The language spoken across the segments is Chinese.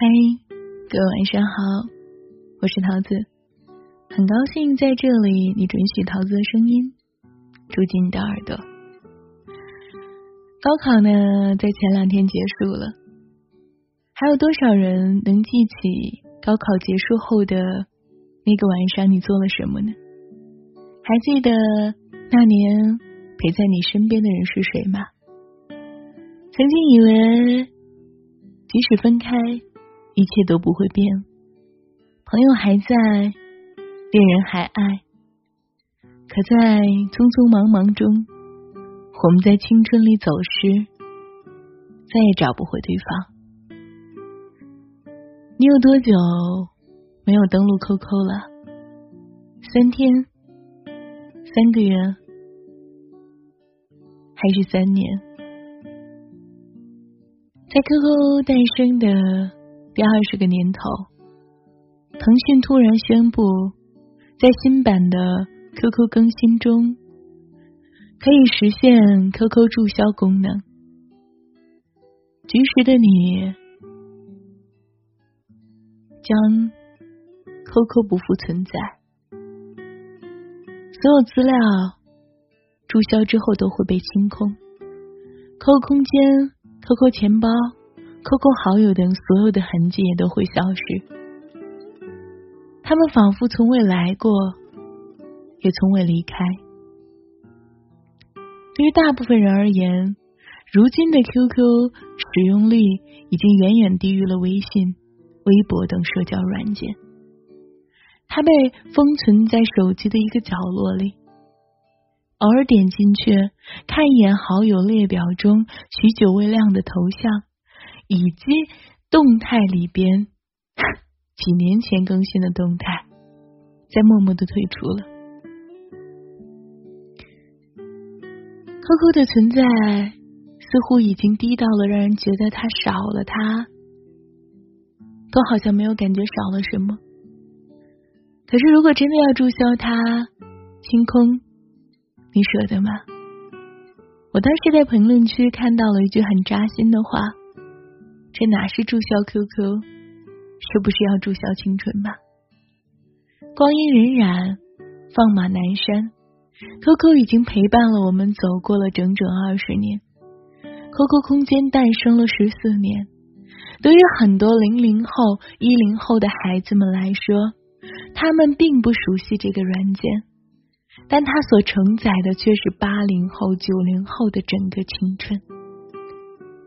嗨，各位晚上好，我是桃子，很高兴在这里你准许桃子的声音住进你的耳朵。高考呢，在前两天结束了，还有多少人能记起高考结束后的那个晚上你做了什么呢？还记得那年陪在你身边的人是谁吗？曾经以为，即使分开。一切都不会变，朋友还在，恋人还爱，可在匆匆忙忙中，我们在青春里走失，再也找不回对方。你有多久没有登录 QQ 了？三天？三个月？还是三年？在 QQ 诞生的。第二十个年头，腾讯突然宣布，在新版的 QQ 更新中，可以实现 QQ 注销功能。局时的你，将 QQ 不复存在，所有资料注销之后都会被清空，QQ 空间、QQ 钱包。QQ 好友等所有的痕迹也都会消失，他们仿佛从未来过，也从未离开。对于大部分人而言，如今的 QQ 使用率已经远远低于了微信、微博等社交软件，它被封存在手机的一个角落里。偶尔点进去看一眼好友列表中许久未亮的头像。以及动态里边 几年前更新的动态，在默默的退出了。QQ 的存在似乎已经低到了让人觉得它少了，它都好像没有感觉少了什么。可是如果真的要注销它，清空，你舍得吗？我当时在评论区看到了一句很扎心的话。这哪是注销 QQ，是不是要注销青春吧？光阴荏苒，放马南山，QQ 已经陪伴了我们走过了整整二十年。QQ 空间诞生了十四年，对于很多零零后、一零后的孩子们来说，他们并不熟悉这个软件，但它所承载的却是八零后、九零后的整个青春。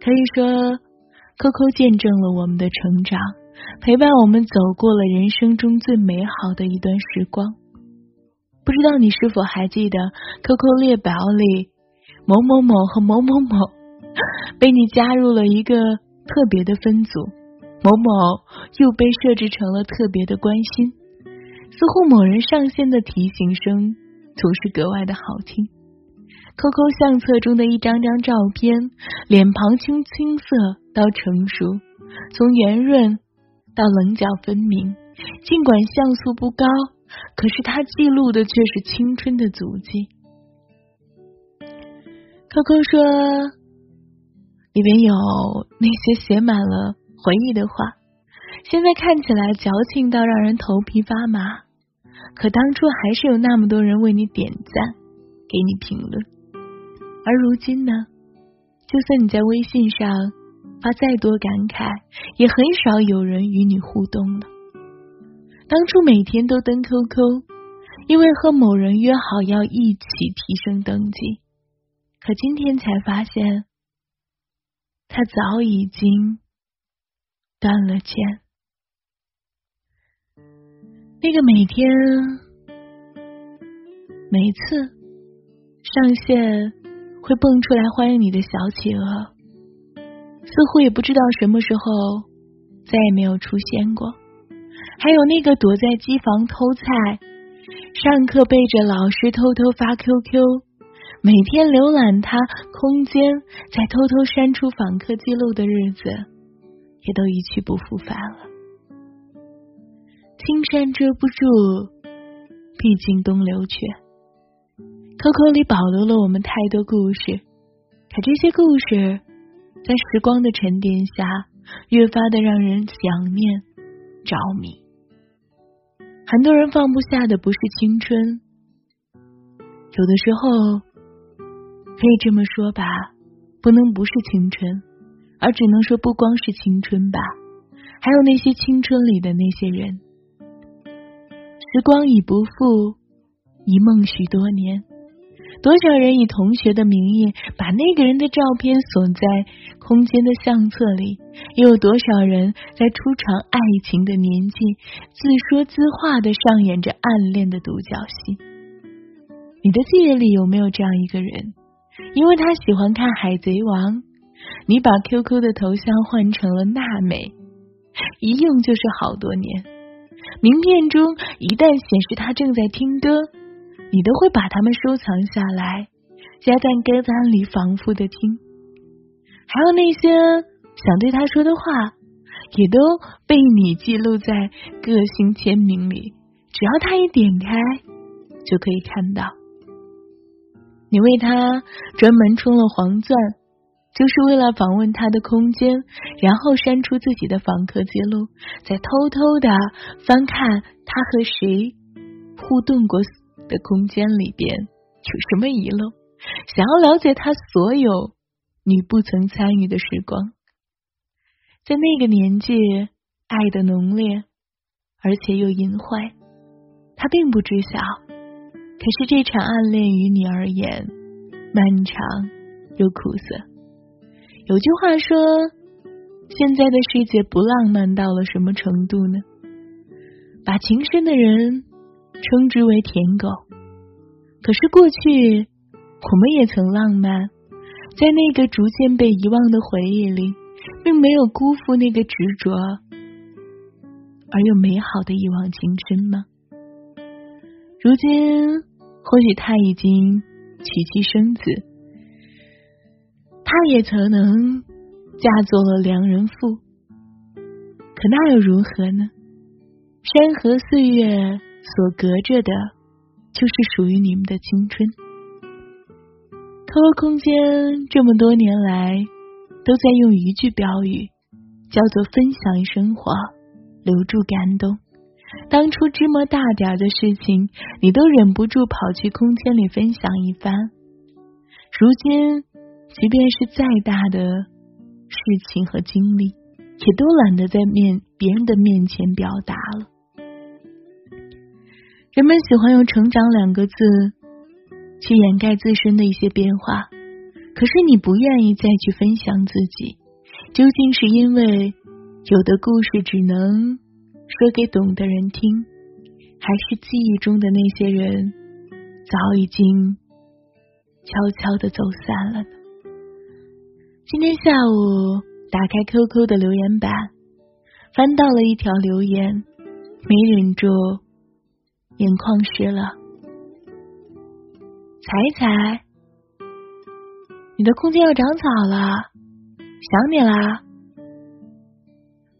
可以说。QQ 见证了我们的成长，陪伴我们走过了人生中最美好的一段时光。不知道你是否还记得，QQ 列表里某某某和某某某 被你加入了一个特别的分组，某某又被设置成了特别的关心，似乎某人上线的提醒声总是格外的好听。QQ 相册中的一张张照片，脸庞从青涩到成熟，从圆润到棱角分明。尽管像素不高，可是它记录的却是青春的足迹。QQ 说，里面有那些写满了回忆的话，现在看起来矫情到让人头皮发麻，可当初还是有那么多人为你点赞，给你评论。而如今呢，就算你在微信上发再多感慨，也很少有人与你互动了。当初每天都登 QQ，因为和某人约好要一起提升等级，可今天才发现，他早已经断了线。那个每天、每次上线。会蹦出来欢迎你的小企鹅，似乎也不知道什么时候再也没有出现过。还有那个躲在机房偷菜，上课背着老师偷偷发 QQ，每天浏览他空间，再偷偷删除访客记录的日子，也都一去不复返了。青山遮不住，毕竟东流去。QQ 里保留了我们太多故事，可这些故事在时光的沉淀下越发的让人想念、着迷。很多人放不下的不是青春，有的时候可以这么说吧，不能不是青春，而只能说不光是青春吧，还有那些青春里的那些人。时光已不复，一梦许多年。多少人以同学的名义把那个人的照片锁在空间的相册里？又有多少人在初尝爱情的年纪，自说自话的上演着暗恋的独角戏？你的记忆里有没有这样一个人？因为他喜欢看《海贼王》，你把 QQ 的头像换成了娜美，一用就是好多年。名片中一旦显示他正在听歌。你都会把它们收藏下来，夹在歌单里反复的听。还有那些想对他说的话，也都被你记录在个性签名里。只要他一点开，就可以看到。你为他专门充了黄钻，就是为了访问他的空间，然后删除自己的访客记录，再偷偷的翻看他和谁互动过。的空间里边有什么遗漏？想要了解他所有你不曾参与的时光，在那个年纪，爱的浓烈，而且又淫坏，他并不知晓。可是这场暗恋于你而言，漫长又苦涩。有句话说，现在的世界不浪漫到了什么程度呢？把情深的人。称之为舔狗，可是过去我们也曾浪漫，在那个逐渐被遗忘的回忆里，并没有辜负那个执着而又美好的一往情深吗？如今或许他已经娶妻生子，他也曾能嫁做了良人妇，可那又如何呢？山河岁月。所隔着的，就是属于你们的青春。QQ 空间这么多年来，都在用一句标语，叫做“分享生活，留住感动”。当初芝麻大点的事情，你都忍不住跑去空间里分享一番。如今，即便是再大的事情和经历，也都懒得在面别人的面前表达了。人们喜欢用“成长”两个字去掩盖自身的一些变化，可是你不愿意再去分享自己，究竟是因为有的故事只能说给懂的人听，还是记忆中的那些人早已经悄悄的走散了呢？今天下午打开 QQ 的留言板，翻到了一条留言，没忍住。眼眶湿了，踩一踩，你的空间要长草了，想你啦，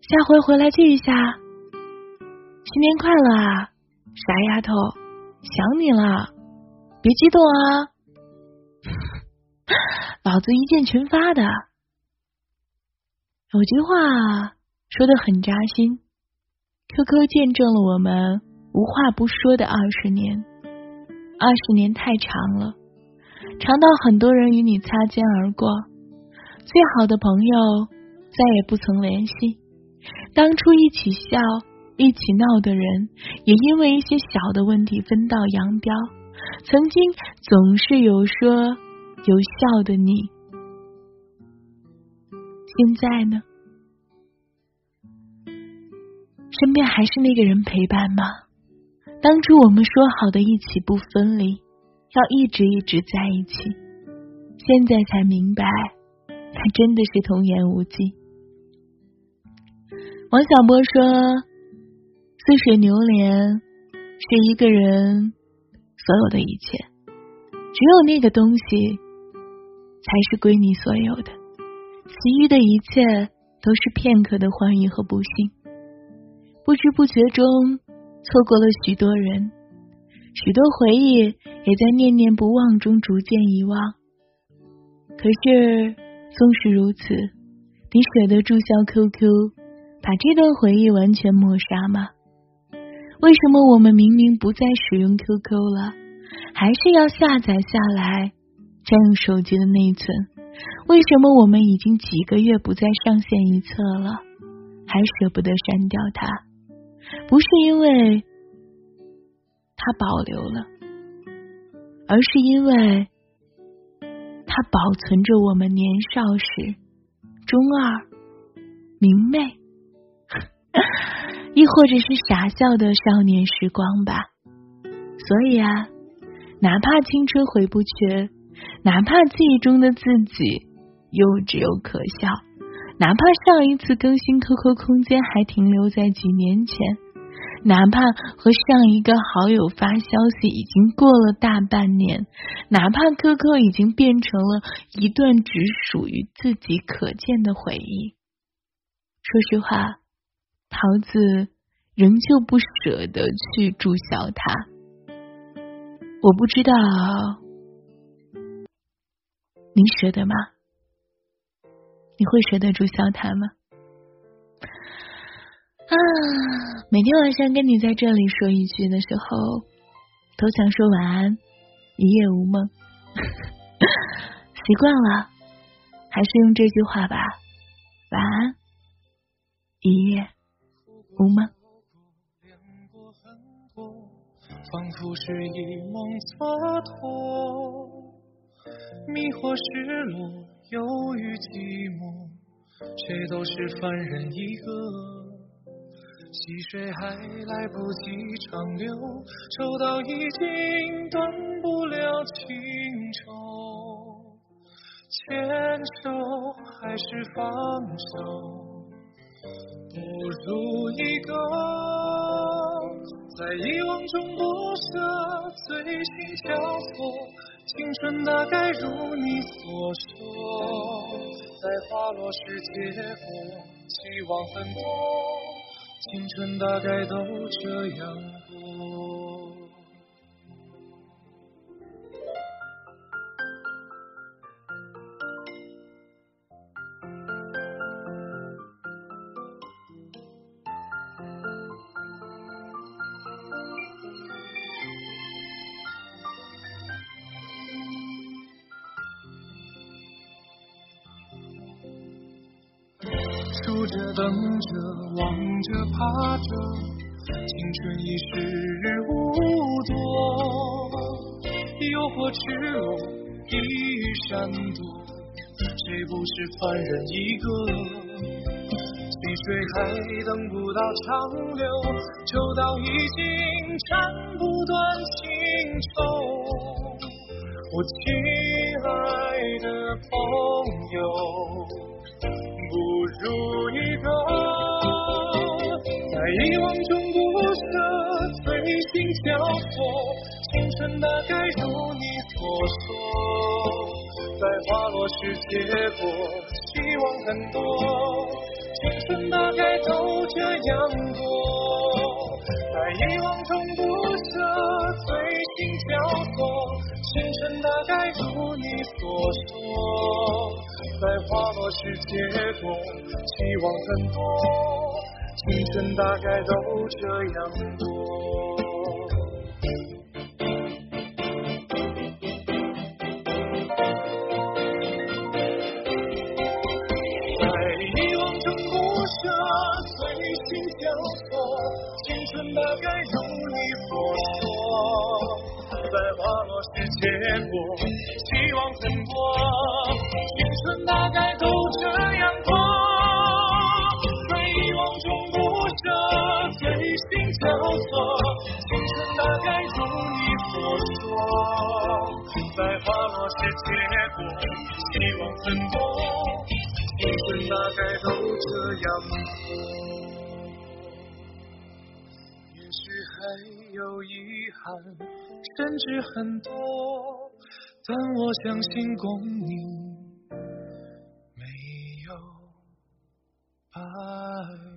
下回回来聚一下，新年快乐啊，傻丫头，想你了，别激动啊，老子一键群发的，有句话说的很扎心，QQ 见证了我们。无话不说的二十年，二十年太长了，长到很多人与你擦肩而过，最好的朋友再也不曾联系，当初一起笑、一起闹的人，也因为一些小的问题分道扬镳。曾经总是有说有笑的你，现在呢？身边还是那个人陪伴吗？当初我们说好的一起不分离，要一直一直在一起，现在才明白，他真的是童言无忌。王小波说：“似水流年是一个人所有的一切，只有那个东西才是归你所有的，其余的一切都是片刻的欢愉和不幸，不知不觉中。”错过了许多人，许多回忆也在念念不忘中逐渐遗忘。可是，纵使如此，你舍得注销 QQ，把这段回忆完全抹杀吗？为什么我们明明不再使用 QQ 了，还是要下载下来占用手机的内存？为什么我们已经几个月不再上线一次了，还舍不得删掉它？不是因为它保留了，而是因为它保存着我们年少时中二、明媚。亦或者是傻笑的少年时光吧。所以啊，哪怕青春回不去，哪怕记忆中的自己幼稚又可笑，哪怕上一次更新 QQ 空间还停留在几年前，哪怕和上一个好友发消息已经过了大半年，哪怕 QQ 已经变成了一段只属于自己可见的回忆。说实话。桃子仍旧不舍得去注销它，我不知道你舍得吗？你会舍得注销它吗？啊，每天晚上跟你在这里说一句的时候，都想说晚安，一夜无梦。习惯了，还是用这句话吧，晚安，一夜。无梦？仿佛是一梦蹉跎，迷惑、失落、忧郁、寂寞，谁都是凡人一个。细水还来不及长流，抽到已经断不了情愁，牵手还是放手？不如一个在遗忘中不舍，醉心交错，青春大概如你所说，在花落时结果，期望很多，青春大概都这样。数着，等着，望着，怕着，青春已时无多，诱惑赤裸，地狱闪躲，谁不是凡人一个？细水还等不到长流，抽到已经斩不断情愁。我亲爱的朋友。如一个在遗忘中不舍，醉心交错，青春大概如你所说，在花落时结果，希望很多，青春大概都这样过，在遗忘中不舍。是结果，期望很多，青春大概都这样过。在遗忘中不舍，醉心交错，青春大概如你所说。在花落时结果，期望很多。青春大概都花落时结果，希望很多。青春大概都这样过，也许还有遗憾，甚至很多，但我相信共你。爱。